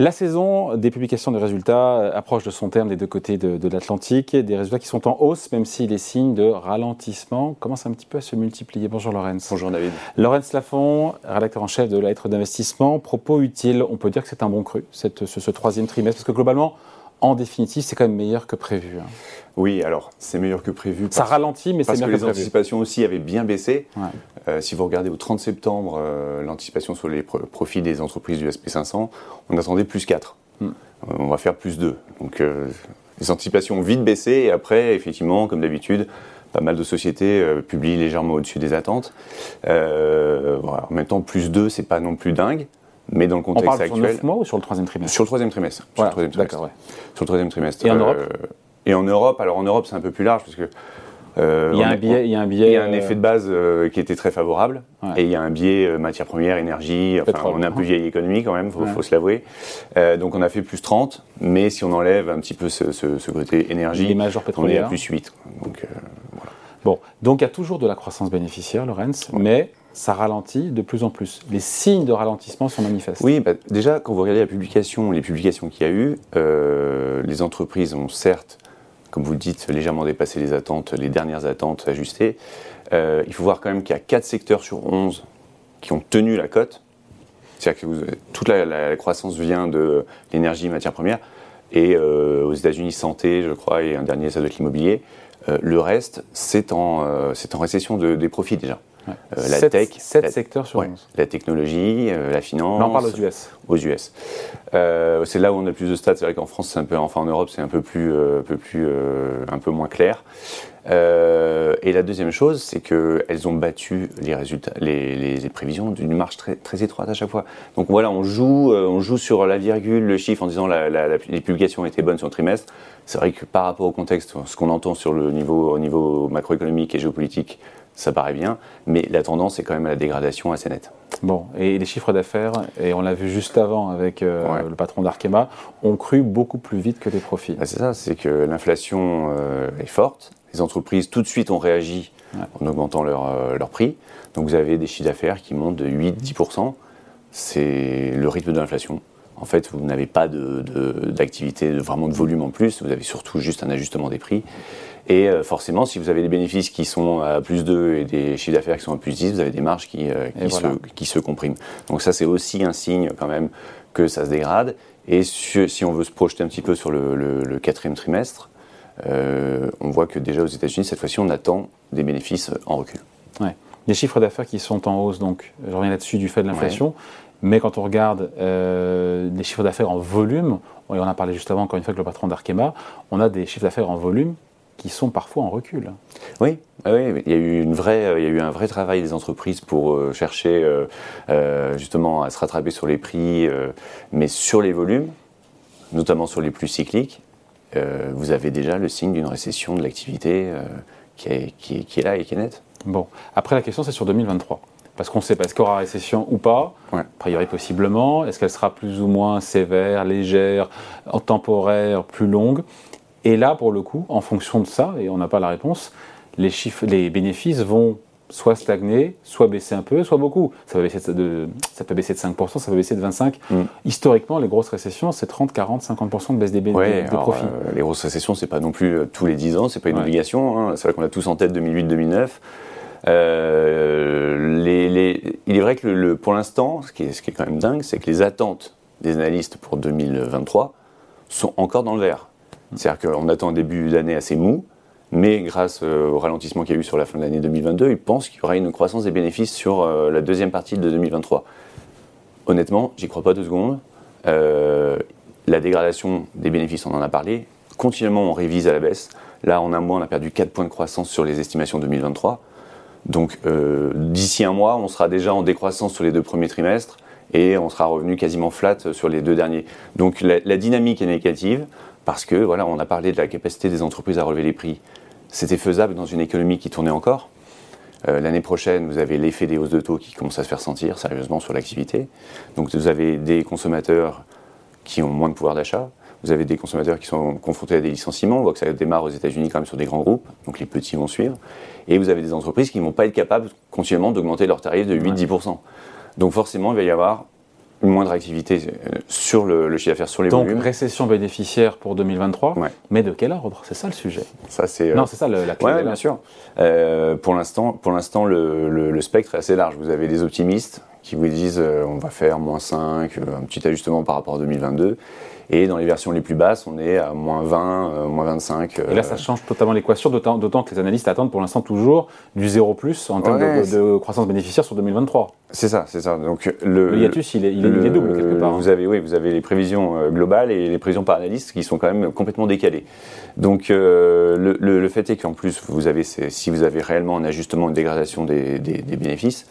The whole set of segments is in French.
La saison des publications de résultats approche de son terme des deux côtés de, l'Atlantique, des résultats qui sont en hausse, même si les signes de ralentissement commencent un petit peu à se multiplier. Bonjour Laurence. Bonjour David. Laurence Lafont, rédacteur en chef de la lettre d'investissement. Propos utile, on peut dire que c'est un bon cru, cette, ce, troisième trimestre, parce que globalement, en définitive, c'est quand même meilleur que prévu. Hein. Oui, alors c'est meilleur que prévu. Ça ralentit, mais c'est meilleur que, que, prévu. les anticipations aussi avaient bien baissé. Euh, si vous regardez au 30 septembre, euh, l'anticipation sur les profits des entreprises du SP500, on attendait plus 4. Hmm. Euh, on va faire plus 2. Donc les anticipations ont vite baissé et après, effectivement, comme d'habitude, pas mal de sociétés publient légèrement au-dessus des attentes. En même temps, plus 2, c'est pas non plus dingue. Mais dans le contexte On parle actuel. Sur 9 mois ou sur le troisième trimestre? Sur le troisième trimestre. Sur le troisième trimestre. Ouais. Sur le troisième trimestre. Et en Europe? Et en Europe, alors en Europe, c'est un peu plus large parce que. Euh, il, y a un biais, il y a un biais. Il y a un effet de base euh, qui était très favorable. Et il y a un biais euh, matière première, énergie. Enfin, on est un peu vieille économie quand même, il faut, se l'avouer. donc on a fait plus 30, mais si on enlève un petit peu ce, ce, côté énergie, on est à plus 8. Donc, voilà. Bon, donc il y a toujours de la croissance bénéficiaire, Lorenz, mais ça ralentit de plus en plus. Les signes de ralentissement sont manifestes. Oui, bah, déjà, quand vous regardez la publication, les publications qu'il y a eu, euh, les entreprises ont certes, comme vous le dites, légèrement dépassé les attentes, les dernières attentes ajustées. Euh, il faut voir quand même qu'il y a 4 secteurs sur 11 qui ont tenu la cote. C'est-à-dire que toute la, croissance vient de l'énergie, matières premières, et euh, aux États-Unis, santé, je crois, et un dernier, ça doit être l'immobilier. le reste, c'est en, récession de, des profits déjà. Euh, la tech. 7 secteurs sur 11. La technologie, euh, la finance. Là, on parle aux US. Aux US. Euh, c'est là où on a le plus de stats. C'est vrai qu'en France, c'est un peu, enfin en Europe, c'est un peu plus, un peu plus, un peu moins clair. Et la deuxième chose, c'est qu'elles ont battu les résultats, les, les, prévisions d'une marge très, très étroite à chaque fois. Donc voilà, on joue, on joue sur la virgule, le chiffre en disant la, la, les publications étaient bonnes sur le trimestre. C'est vrai que par rapport au contexte, ce qu'on entend sur le niveau, au niveau macroéconomique et géopolitique, ça paraît bien, mais la tendance est quand même à la dégradation assez nette. Bon, et les chiffres d'affaires, et on l'a vu juste avant avec euh, le patron d'Arkema, ont cru beaucoup plus vite que les profits. Bah, c'est ça, c'est que l'inflation euh, est forte, les entreprises tout de suite ont réagi en augmentant leur, euh, leur, prix, donc vous avez des chiffres d'affaires qui montent de 8-10%, c'est le rythme de l'inflation. En fait, vous n'avez pas d'activité, de, vraiment de volume en plus, vous avez surtout juste un ajustement des prix. Et euh, forcément, si vous avez des bénéfices qui sont à plus 2 et des chiffres d'affaires qui sont à plus 10, vous avez des marges qui, euh, se, qui se compriment. Donc ça, c'est aussi un signe quand même que ça se dégrade. Et si on veut se projeter un petit peu sur le, quatrième trimestre, euh, on voit que déjà aux États-Unis, cette fois-ci, on attend des bénéfices en recul. Ouais. Des chiffres d'affaires qui sont en hausse, donc je reviens là-dessus du fait de l'inflation. Mais quand on regarde les chiffres d'affaires en volume, et on a parlé juste avant, encore une fois, avec le patron d'Arkema, on a des chiffres d'affaires en volume qui sont parfois en recul. Oui, oui, il y a eu une vraie, il y a eu un vrai travail des entreprises pour euh, chercher euh, euh, justement à se rattraper sur les prix, mais sur les volumes, notamment sur les plus cycliques, vous avez déjà le signe d'une récession de l'activité qui est, qui, est, là et qui est nette. Bon, après la question c'est sur 2023. Parce qu'on ne sait pas, est-ce qu'il y aura récession ou pas? A priori, possiblement. Est-ce qu'elle sera plus ou moins sévère, légère, temporaire, plus longue? Et là, pour le coup, en fonction de ça, et on n'a pas la réponse, les, chiffres, les bénéfices vont soit stagner, soit baisser un peu, soit beaucoup. Ça, va baisser de, ça peut baisser de 5%, ça peut baisser de 25%. Mm. Historiquement, les grosses récessions, c'est 30, 40, 50% de baisse des, bénéfices, profits. Euh, les grosses récessions, c'est pas non plus euh, tous les 10 ans, c'est pas une obligation. Hein. C'est vrai qu'on a tous en tête 2008-2009. Euh, il est vrai que le, pour l'instant, ce, ce, qui est quand même dingue, c'est que les attentes des analystes pour 2023 sont encore dans le vert. C'est-à-dire qu'on attend un début d'année assez mou, mais grâce euh, au ralentissement qu'il y a eu sur la fin de l'année 2022, ils pensent qu'il y aura une croissance des bénéfices sur euh, la deuxième partie de 2023. Honnêtement, j'y crois pas deux secondes. Euh, la dégradation des bénéfices, on en a parlé. Continuellement, on révise à la baisse. Là, en un mois, on a perdu 4 points de croissance sur les estimations 2023. Donc, d'ici un mois, on sera déjà en décroissance sur les deux premiers trimestres et on sera revenu quasiment flat sur les deux derniers. Donc, la dynamique est négative parce que voilà, on a parlé de la capacité des entreprises à relever les prix. C'était faisable dans une économie qui tournait encore. Euh, l'année prochaine, vous avez l'effet des hausses de taux qui commence à se faire sentir sérieusement sur l'activité. Donc vous avez des consommateurs qui ont moins de pouvoir d'achat. Vous avez des consommateurs qui sont confrontés à des licenciements. On voit que ça démarre aux États-Unis quand même sur des grands groupes, donc les petits vont suivre. Et vous avez des entreprises qui ne vont pas être capables continuellement d'augmenter leurs tarifs de 8-10%. Donc forcément, il va y avoir une moindre activité euh, sur le, chiffre d'affaires, sur les Donc, volumes. Donc récession bénéficiaire pour 2023, mais de quel ordre? C'est ça le sujet. Ça, c'est, non, c'est ça la clé. Bien sûr. Euh, pour l'instant, pour l'instant le, le, spectre est assez large. Vous avez des optimistes qui vous disent on va faire moins 5, un petit ajustement par rapport à 2022. Et dans les versions les plus basses, on est à moins 20, euh, moins 25. Et là, ça change totalement l'équation, d'autant que les analystes attendent pour l'instant toujours du 0 plus en termes de, croissance bénéficiaire sur 2023. C'est ça, c'est ça. Donc le, le hiatus, il est, il est, double quelque part. Vous avez, oui, vous avez les prévisions euh, globales et les prévisions par analystes qui sont quand même complètement décalées. Donc euh, le, fait est qu'en plus, vous avez, si vous avez réellement un ajustement, une dégradation des, bénéfices,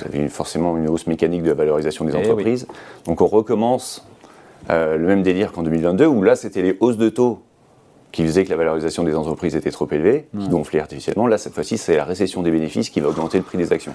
vous avez forcément une hausse mécanique de la valorisation des eh entreprises. Donc on recommence euh, le même délire qu'en 2022, où là, c'était les hausses de taux qui faisaient que la valorisation des entreprises était trop élevée, qui gonflait artificiellement. Là, cette fois-ci, c'est la récession des bénéfices qui va augmenter le prix des actions.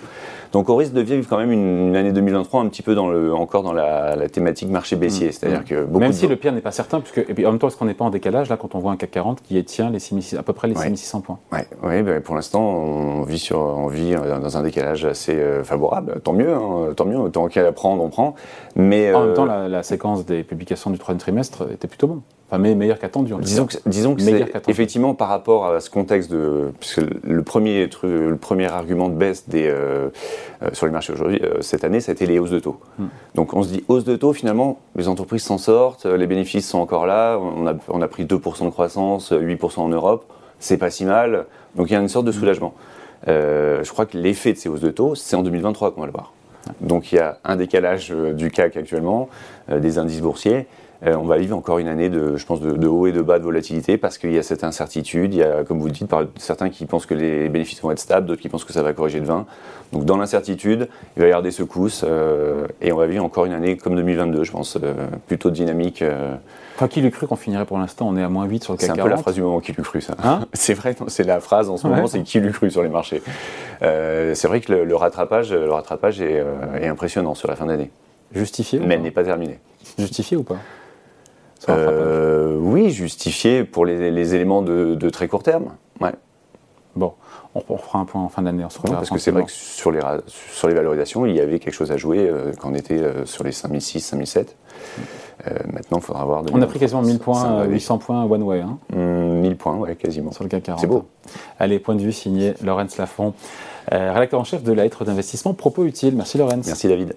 Donc, on risque de vivre quand même une, année 2023 un petit peu dans le, encore dans la, thématique marché baissier. Mm. C'est-à-dire mm. que beaucoup Même si le pire n'est pas certain, puisque, et puis en même temps, est-ce qu'on n'est pas en décalage là quand on voit un CAC 40 qui tient les 6 à peu près les 6600 points? Oui, ouais, ben, pour l'instant, on vit, sur, on vit dans un décalage assez euh, favorable. Tant mieux, hein, tant mieux, tant qu'à prendre, on prend. Mais, en même euh, temps, la, la séquence des publications du troisième trimestre était plutôt bonne. Enfin, mais meilleur qu'attendu. Disons que, disons que c'est effectivement par rapport à ce contexte de. Puisque le premier, le premier argument de baisse des, euh, euh, sur les marchés aujourd'hui, euh, cette année, ça a été les hausses de taux. Hmm. Donc on se dit, hausse de taux, finalement, les entreprises s'en sortent, les bénéfices sont encore là, on a, on a pris 2% de croissance, 8% en Europe, c'est pas si mal. Donc il y a une sorte de hmm. soulagement. je crois que l'effet de ces hausses de taux, c'est en 2023 qu'on va le voir. Donc il y a un décalage du CAC actuellement, des indices boursiers. Euh, on va vivre encore une année de, je pense, de, haut et de bas de volatilité parce qu'il y a cette incertitude. Il y a, comme vous le dites, certains qui pensent que les bénéfices vont être stables, d'autres qui pensent que ça va corriger de 20. Donc dans l'incertitude, il va y avoir des secousses euh, et on va vivre encore une année comme 2022, je pense, euh, plutôt dynamique. Enfin, qui l'eût cru qu'on finirait pour l'instant? On est à moins 8 sur le CAC 40. C'est un peu la phrase du moment, qui l'eût cru ça hein? C'est vrai, c'est la phrase en ce moment, c'est qui l'eût cru sur les marchés. c'est vrai que le, rattrapage, le rattrapage est, est impressionnant sur la fin d'année. Justifié Mais elle n'est pas terminée. Justifié ou pas? Euh, oui, justifié pour les, éléments de, très court terme. Ouais. Bon, on, fera un point en fin d'année, on se Parce que c'est vrai que sur les, sur les valorisations, il y avait quelque chose à jouer euh, quand on était euh, sur les 5006, 5007. maintenant, il faudra voir. On a pris quasiment 1000 points, 800 points one way. Hein. 1000 mmh, points, ouais, quasiment. Sur le CAC 40. C'est beau. Allez, point de vue signé Laurence Lafont, rédacteur en chef de la lettre d'investissement Propos Utile. Merci Laurence. Merci David.